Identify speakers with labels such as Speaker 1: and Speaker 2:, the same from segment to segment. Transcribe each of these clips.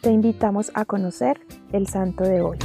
Speaker 1: Te invitamos a conocer el santo de hoy.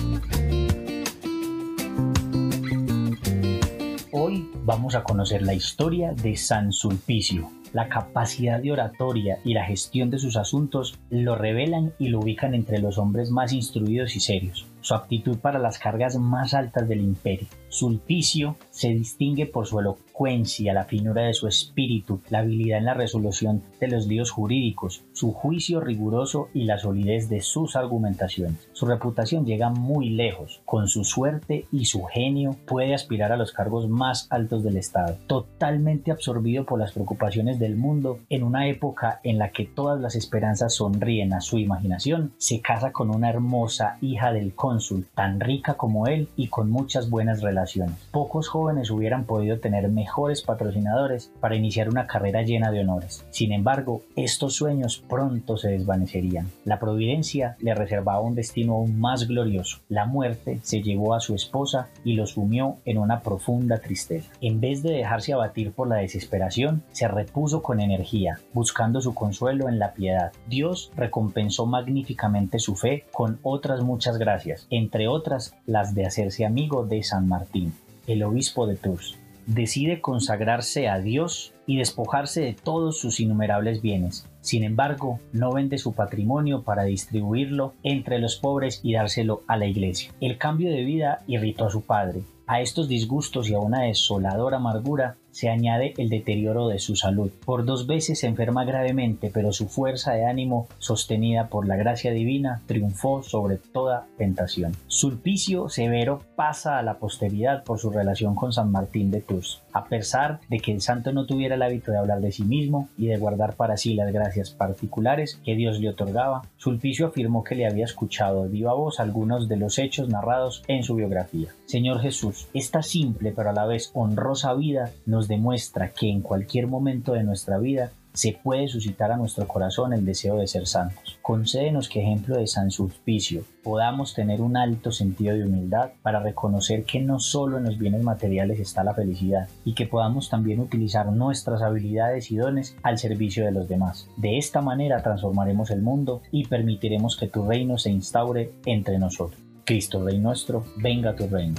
Speaker 2: Hoy vamos a conocer la historia de San Sulpicio. La capacidad de oratoria y la gestión de sus asuntos lo revelan y lo ubican entre los hombres más instruidos y serios su aptitud para las cargas más altas del imperio. Sulpicio se distingue por su elocuencia, la finura de su espíritu, la habilidad en la resolución de los líos jurídicos, su juicio riguroso y la solidez de sus argumentaciones. Su reputación llega muy lejos. Con su suerte y su genio puede aspirar a los cargos más altos del Estado. Totalmente absorbido por las preocupaciones del mundo, en una época en la que todas las esperanzas sonríen a su imaginación, se casa con una hermosa hija del conde tan rica como él y con muchas buenas relaciones. Pocos jóvenes hubieran podido tener mejores patrocinadores para iniciar una carrera llena de honores. Sin embargo, estos sueños pronto se desvanecerían. La providencia le reservaba un destino aún más glorioso. La muerte se llevó a su esposa y lo sumió en una profunda tristeza. En vez de dejarse abatir por la desesperación, se repuso con energía, buscando su consuelo en la piedad. Dios recompensó magníficamente su fe con otras muchas gracias entre otras las de hacerse amigo de San Martín, el obispo de Tours. Decide consagrarse a Dios y despojarse de todos sus innumerables bienes. Sin embargo, no vende su patrimonio para distribuirlo entre los pobres y dárselo a la iglesia. El cambio de vida irritó a su padre. A estos disgustos y a una desoladora amargura se añade el deterioro de su salud. Por dos veces se enferma gravemente, pero su fuerza de ánimo, sostenida por la gracia divina, triunfó sobre toda tentación. Sulpicio Severo pasa a la posteridad por su relación con San Martín de Tours. A pesar de que el santo no tuviera el hábito de hablar de sí mismo y de guardar para sí las gracias particulares que Dios le otorgaba, Sulpicio afirmó que le había escuchado de viva voz algunos de los hechos narrados en su biografía. Señor Jesús, esta simple pero a la vez honrosa vida demuestra que en cualquier momento de nuestra vida se puede suscitar a nuestro corazón el deseo de ser santos. Concédenos que ejemplo de San Sulpicio podamos tener un alto sentido de humildad para reconocer que no solo en los bienes materiales está la felicidad y que podamos también utilizar nuestras habilidades y dones al servicio de los demás. De esta manera transformaremos el mundo y permitiremos que tu reino se instaure entre nosotros. Cristo Rey nuestro, venga tu reino.